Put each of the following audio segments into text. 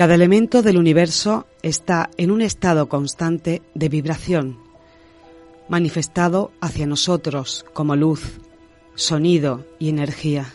Cada elemento del universo está en un estado constante de vibración, manifestado hacia nosotros como luz, sonido y energía.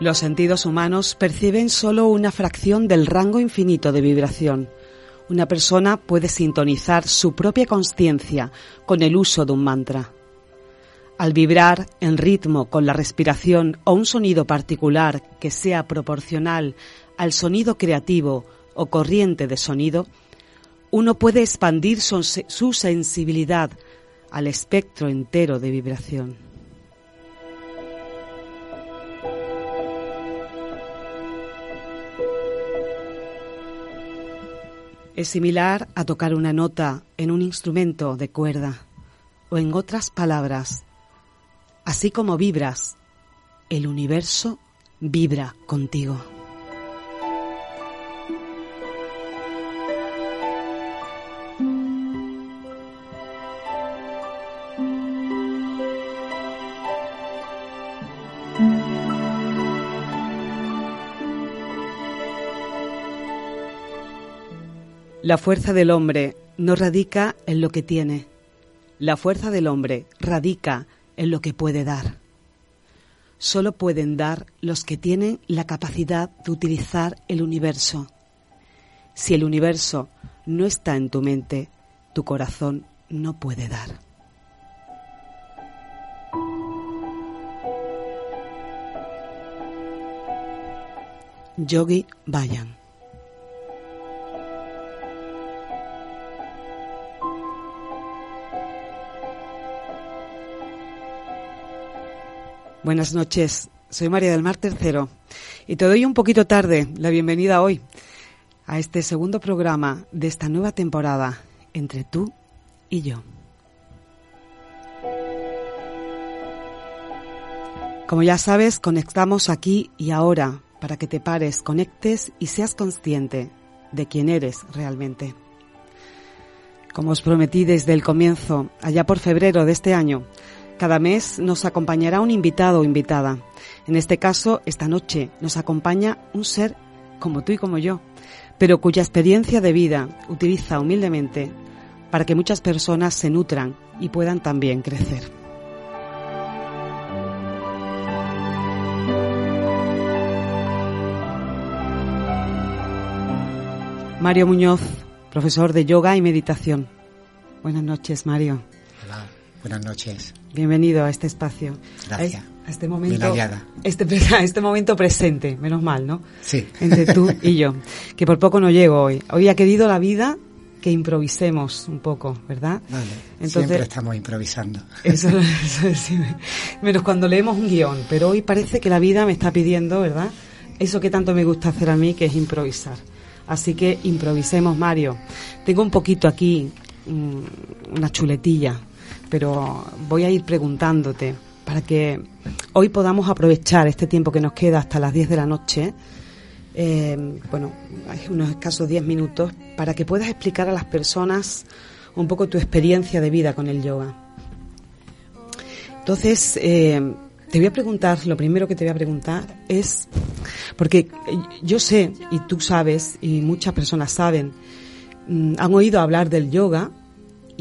Los sentidos humanos perciben solo una fracción del rango infinito de vibración. Una persona puede sintonizar su propia conciencia con el uso de un mantra. Al vibrar en ritmo con la respiración o un sonido particular que sea proporcional al sonido creativo o corriente de sonido, uno puede expandir su, sensibilidad al espectro entero de vibración. Es similar a tocar una nota en un instrumento de cuerda, o en otras palabras, así como vibras, el universo vibra contigo. La fuerza del hombre no radica en lo que tiene. La fuerza del hombre radica en lo que puede dar. Solo pueden dar los que tienen la capacidad de utilizar el universo. Si el universo no está en tu mente, tu corazón no puede dar. Yogi Bayan Buenas noches, soy María del Mar Tercero y te doy un poquito tarde la bienvenida hoy a este segundo programa de esta nueva temporada entre tú y yo. Como ya sabes, conectamos aquí y ahora para que te pares, conectes y seas consciente de quién eres realmente. Como os prometí desde el comienzo, allá por febrero de este año, cada mes nos acompañará un invitado o invitada. En este caso, esta noche nos acompaña un ser como tú y como yo, pero cuya experiencia de vida utiliza humildemente para que muchas personas se nutran y puedan también crecer. Mario Muñoz, profesor de yoga y meditación. Buenas noches, Mario. Buenas noches. Bienvenido a este espacio. Gracias. A este momento, este, a este momento presente, menos mal, ¿no? Sí. Entre tú y yo, que por poco no llego hoy. Hoy ha querido la vida que improvisemos un poco, ¿verdad? Vale. Entonces, Siempre estamos improvisando. Eso, eso menos cuando leemos un guion, pero hoy parece que la vida me está pidiendo, ¿verdad? Eso que tanto me gusta hacer a mí, que es improvisar. Así que improvisemos, Mario. Tengo un poquito aquí, mm, una chuletilla pero voy a ir preguntándote para que hoy podamos aprovechar este tiempo que nos queda hasta las 10 de la noche, eh, bueno, hay unos escasos 10 minutos, para que puedas explicar a las personas un poco tu experiencia de vida con el yoga. Entonces, eh, te voy a preguntar, lo primero que te voy a preguntar es, porque yo sé, y tú sabes, y muchas personas saben, mm, han oído hablar del yoga,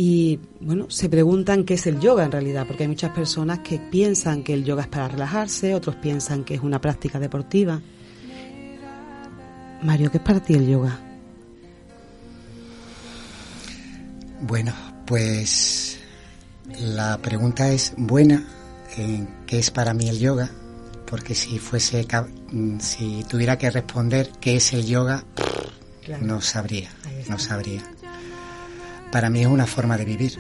y bueno, se preguntan qué es el yoga en realidad, porque hay muchas personas que piensan que el yoga es para relajarse, otros piensan que es una práctica deportiva. Mario, ¿qué es para ti el yoga? Bueno, pues la pregunta es buena, ¿qué es para mí el yoga? Porque si fuese, si tuviera que responder qué es el yoga, no sabría, no sabría. Para mí es una forma de vivir.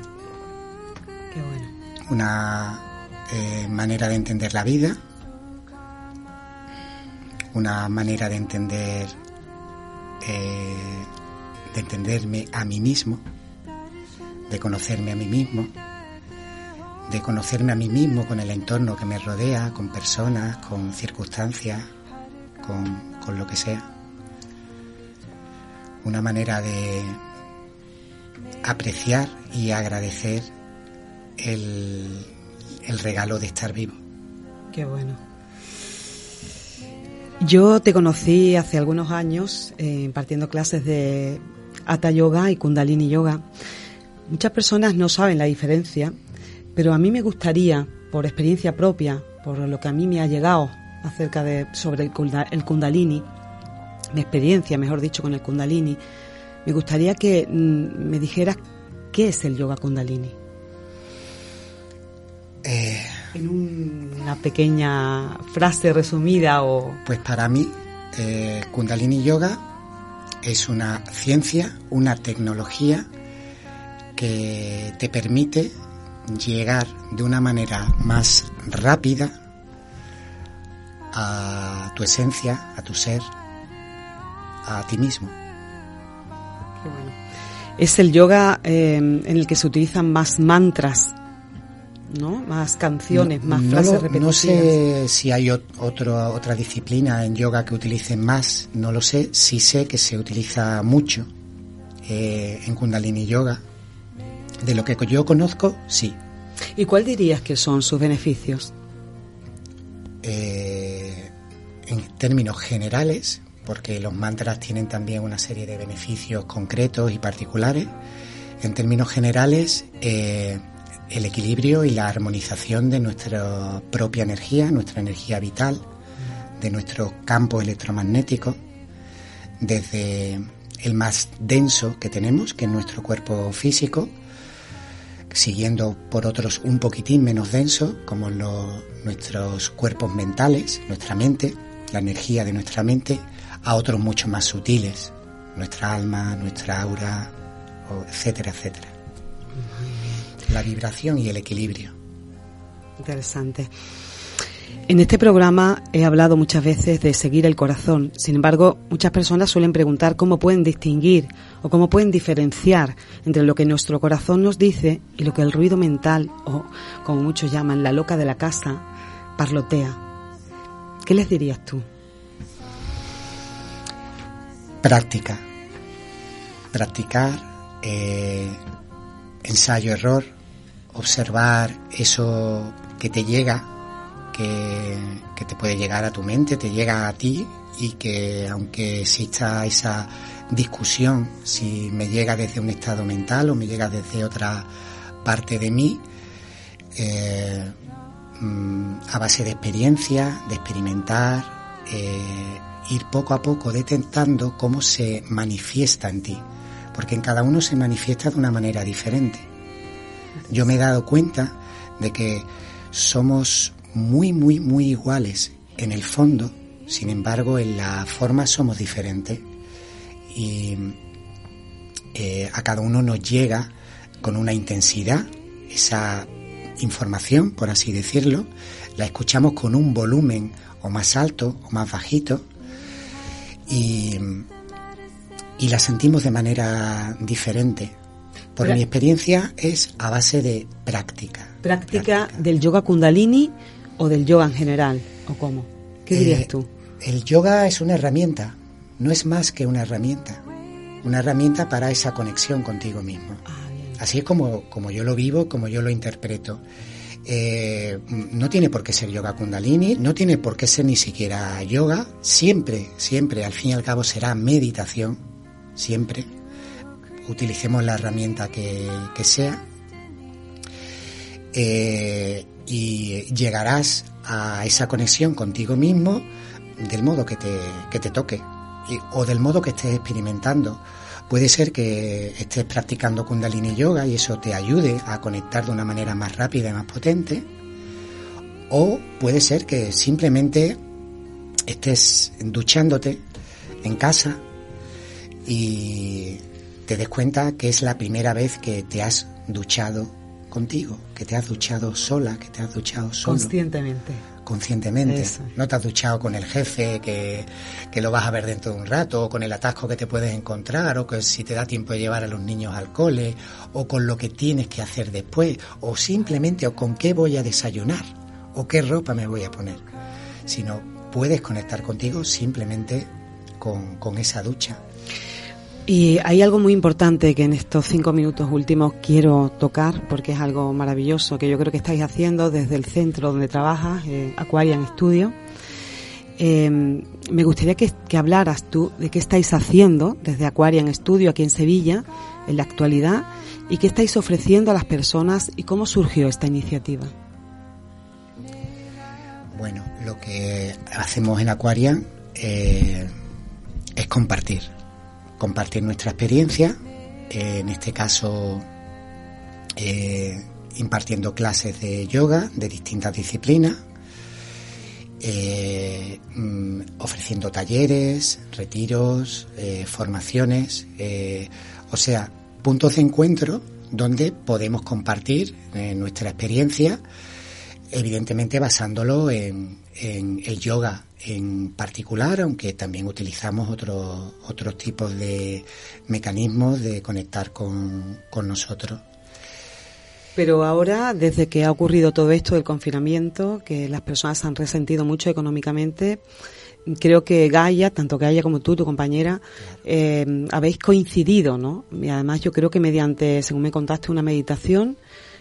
Qué bueno. Una eh, manera de entender la vida, una manera de entender, eh, de entenderme a mí mismo de conocerme a mí mismo, de conocerme a mí mismo con el entorno que me rodea, con personas, con circunstancias, con, lo que sea. Una manera de apreciar y agradecer el, el regalo de estar vivo. Qué bueno. Yo te conocí hace algunos años eh, impartiendo clases de Hatha Yoga y Kundalini Yoga Muchas personas no saben la diferencia, pero a mí me gustaría, por experiencia propia, por lo que a mí me ha llegado acerca de sobre el, Kundalini, mi experiencia, mejor dicho, con el Kundalini, me gustaría que mm, me dijeras qué es el yoga Kundalini. Eh, en una pequeña frase resumida o... Pues para mí, eh, Kundalini Yoga es una ciencia, una tecnología que te permite llegar de una manera más rápida a tu esencia, a tu ser, a ti mismo. Es el yoga eh, en el que se utilizan más mantras, ¿no? Más canciones, más frases repetidas. No sé si hay otro, otra disciplina en yoga que utilicen más, no lo sé. Sí sé que se utiliza mucho eh, en Kundalini Yoga de lo que yo conozco, sí. ¿Y cuál dirías que son sus beneficios? Eh, en términos generales, porque los mantras tienen también una serie de beneficios concretos y particulares. En términos generales, eh, el equilibrio y la armonización de nuestra propia energía, nuestra energía vital, de nuestro campo electromagnético, desde el más denso que tenemos, que es nuestro cuerpo físico, siguiendo por otros un poquitín menos densos, como nuestros cuerpos mentales, nuestra mente, la energía de nuestra mente, a otros mucho más sutiles, nuestra alma, nuestra aura, etcétera, etcétera. La vibración y el equilibrio. Interesante. En este programa he hablado muchas veces de seguir el corazón. Sin embargo, muchas personas suelen preguntar cómo pueden distinguir o cómo pueden diferenciar entre lo que nuestro corazón nos dice y lo que el ruido mental, o como muchos llaman la loca de la casa, parlotea. ¿Qué les dirías tú? Práctica. Practicar, eh, ensayo-error, observar eso que te llega que, te puede llegar a tu mente, te llega a ti y que aunque exista esa discusión, si me llega desde un estado mental o me llega desde otra parte de mí, eh, mm, a base de experiencia, de experimentar, eh, ir poco a poco detectando cómo se manifiesta en ti, porque en cada uno se manifiesta de una manera diferente. Yo me he dado cuenta de que somos muy, muy, muy iguales en el fondo, sin embargo en la forma somos diferentes y eh, a cada uno nos llega con una intensidad esa información, por así decirlo, la escuchamos con un volumen o más alto o más bajito y, y la sentimos de manera diferente. Por mi experiencia es a base de práctica. Práctica, del yoga kundalini o del yoga en general? ¿O cómo? ¿Qué dirías eh, tú? El yoga es una herramienta, no es más que una herramienta. Una herramienta para esa conexión contigo mismo. Ah, Así es como, como yo lo vivo, como yo lo interpreto. Eh, no tiene por qué ser yoga kundalini, no tiene por qué ser ni siquiera yoga, siempre, siempre, al fin y al cabo será meditación, siempre, utilicemos la herramienta que, sea eh, y llegarás a esa conexión contigo mismo del modo que te, que te toque o del modo que estés experimentando. Puede ser que estés practicando kundalini yoga y eso te ayude a conectar de una manera más rápida y más potente. O puede ser que simplemente estés duchándote en casa y te des cuenta que es la primera vez que te has duchado contigo, que te has duchado sola, que te has duchado solo. Conscientemente. Conscientemente. No te has duchado con el jefe, que, que, lo vas a ver dentro de un rato, o con el atasco que te puedes encontrar, o que si te da tiempo de llevar a los niños al cole, o con lo que tienes que hacer después, o simplemente, o con qué voy a desayunar, o qué ropa me voy a poner. Sino puedes conectar contigo simplemente con, con esa ducha. Y hay algo muy importante que en estos cinco minutos últimos quiero tocar, porque es algo maravilloso que yo creo que estáis haciendo desde el centro donde trabajas, eh, Aquarian Studio. Em, me gustaría que, hablaras tú de qué estáis haciendo desde Aquarian Studio aquí en Sevilla, en la actualidad, y qué estáis ofreciendo a las personas y cómo surgió esta iniciativa. Bueno, lo que hacemos en Aquarian eh, es compartir compartir nuestra experiencia, eh, en este caso eh, impartiendo clases de yoga de distintas disciplinas, eh, mm, ofreciendo talleres, retiros, formaciones, o sea, puntos de encuentro donde podemos compartir nuestra experiencia, evidentemente basándolo en, en el yoga en particular, aunque también utilizamos otros otros tipos de mecanismos de conectar con, nosotros. Pero ahora, desde que ha ocurrido todo esto del confinamiento, que las personas han resentido mucho económicamente, creo que Gaia, tanto Gaia como tú, tu compañera, eh, habéis coincidido, ¿no? Y además yo creo que mediante, según me contaste, una meditación,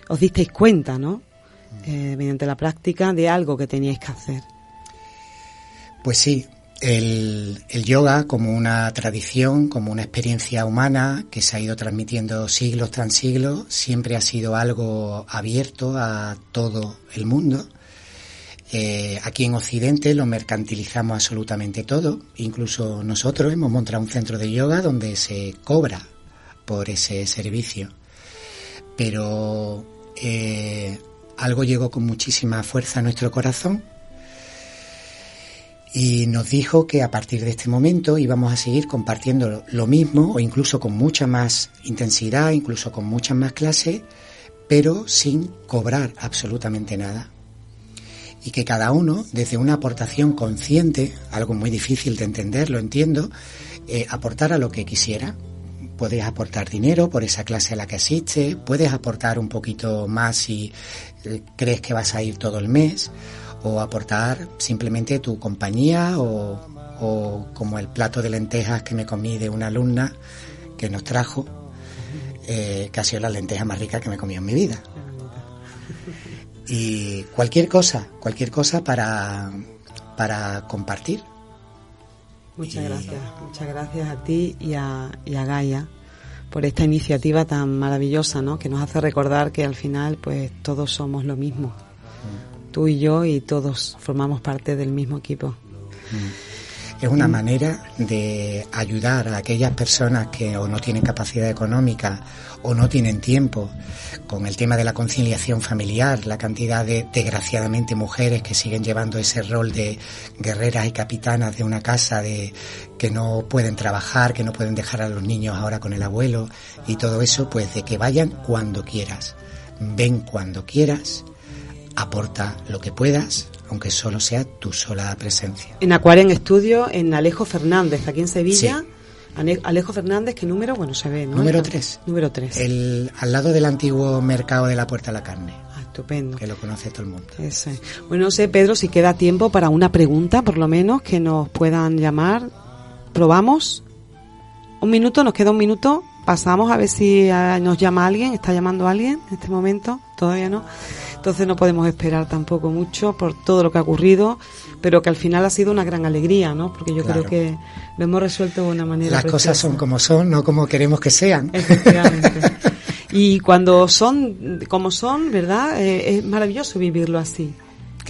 os disteis cuenta, ¿no? Eh, mediante la práctica de algo que teníais que hacer. Pues sí, el, yoga como una tradición, como una experiencia humana que se ha ido transmitiendo siglos tras siglos, siempre ha sido algo abierto a todo el mundo. Eh, aquí en Occidente lo mercantilizamos absolutamente todo, incluso nosotros hemos montado un centro de yoga donde se cobra por ese servicio. Pero eh, algo llegó con muchísima fuerza a nuestro corazón y nos dijo que a partir de este momento íbamos a seguir compartiendo lo mismo o incluso con mucha más intensidad, incluso con muchas más clases, pero sin cobrar absolutamente nada. Y que cada uno, desde una aportación consciente, algo muy difícil de entender, lo entiendo, eh, aportara lo que quisiera. Puedes aportar dinero por esa clase a la que asistes, puedes aportar un poquito más si eh, crees que vas a ir todo el mes, o aportar simplemente tu compañía o, como el plato de lentejas que me comí de una alumna que nos trajo, eh, que ha sido la lenteja más rica que me he comido en mi vida. Y cualquier cosa, cualquier cosa para, para compartir. Muchas gracias, muchas gracias a ti y a, y a Gaia por esta iniciativa tan maravillosa, ¿no? Que nos hace recordar que al final, pues todos somos lo mismo tú y yo y todos formamos parte del mismo equipo. Mm. Es una manera de ayudar a aquellas personas que o no tienen capacidad económica o no tienen tiempo. Con el tema de la conciliación familiar, la cantidad de desgraciadamente mujeres que siguen llevando ese rol de guerreras y capitanas de una casa de que no pueden trabajar, que no pueden dejar a los niños ahora con el abuelo y todo eso, pues de que vayan cuando quieras, ven cuando quieras aporta lo que puedas, aunque solo sea tu sola presencia. En Acuaren Estudio, en Alejo Fernández, aquí en Sevilla. Alejo Fernández, ¿qué número? Bueno, se ve, ¿no? Número 3. Número 3. El, al lado del antiguo mercado de la Puerta a la Carne. Ah, estupendo. Que lo conoce todo el mundo. Ese. Bueno, no sé, Pedro, si queda tiempo para una pregunta, por lo menos, que nos puedan llamar. ¿Probamos? ¿Un minuto? ¿Nos queda un minuto? Pasamos a ver si nos llama alguien, está llamando alguien en este momento, todavía no. Entonces no podemos esperar tampoco mucho por todo lo que ha ocurrido, pero que al final ha sido una gran alegría, ¿no? Porque yo creo que lo hemos resuelto de una manera. Las cosas son como son, no como queremos que sean. Efectivamente. y cuando son como son, ¿verdad? Eh, es maravilloso vivirlo así.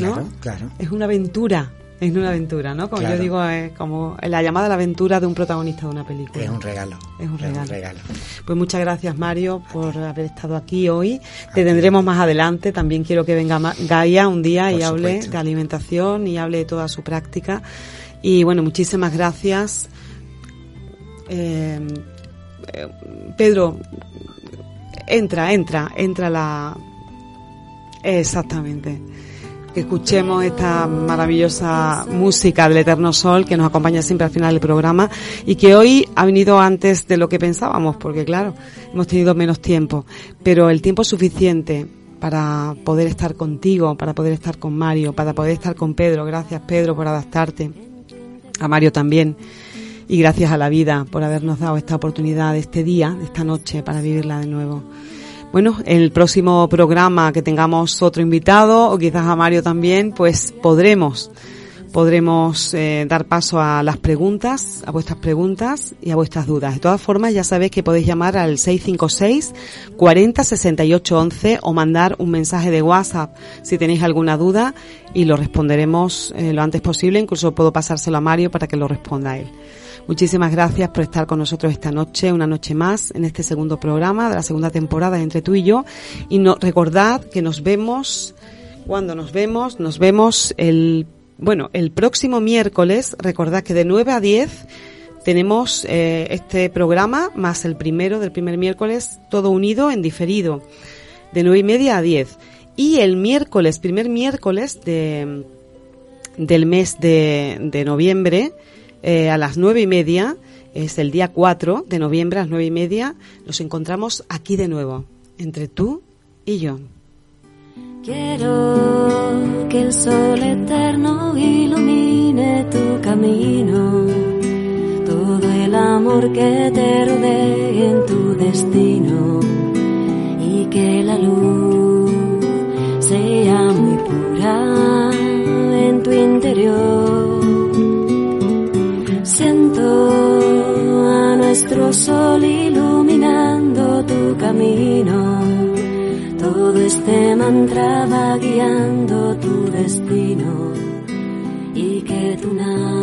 ¿no? Claro, claro. Es una aventura es una aventura, ¿no? Como yo digo, es como la llamada a la aventura de un protagonista de una película. Es un regalo. Es un regalo. Pues muchas gracias, Mario, por haber estado aquí hoy. Te tendremos más adelante. También quiero que venga Gaia un día y hable de alimentación y hable de toda su práctica. Y bueno, muchísimas gracias. Eh, eh, Pedro, entra, entra, entra la... Exactamente escuchemos esta maravillosa música del Eterno Sol que nos acompaña siempre al final del programa y que hoy ha venido antes de lo que pensábamos, porque claro, hemos tenido menos tiempo, pero el tiempo suficiente para poder estar contigo, para poder estar con Mario, para poder estar con Pedro. Gracias Pedro por adaptarte, a Mario también. Y gracias a la vida por habernos dado esta oportunidad, este día, esta noche, para vivirla de nuevo. Bueno, en el próximo programa que tengamos otro invitado o quizás a Mario también, pues podremos podremos eh, dar paso a las preguntas, a vuestras preguntas y a vuestras dudas. De todas formas, ya sabéis que podéis llamar al 656 40 68 11 o mandar un mensaje de WhatsApp si tenéis alguna duda y lo responderemos eh, lo antes posible. Incluso puedo pasárselo a Mario para que lo responda a él. Muchísimas gracias por estar con nosotros esta noche, una noche más, en este segundo programa de la segunda temporada entre tú y yo. Y no, recordad que nos vemos, cuando nos vemos, nos vemos el, bueno, el próximo miércoles, recordad que de 9 a 10 tenemos eh, este programa más el primero del primer miércoles, todo unido en diferido, de nueve y media a 10. Y el miércoles, primer miércoles de, del mes de noviembre, eh, a las nueve y media, es el día 4 de noviembre a las nueve y media, nos encontramos aquí de nuevo, entre tú y yo. Quiero que el sol eterno ilumine tu camino, todo el amor que te rodee en tu destino. Y que la luz sea muy pura en tu interior nuestro sol iluminando tu camino. Todo este mantra va guiando tu destino y que tu nada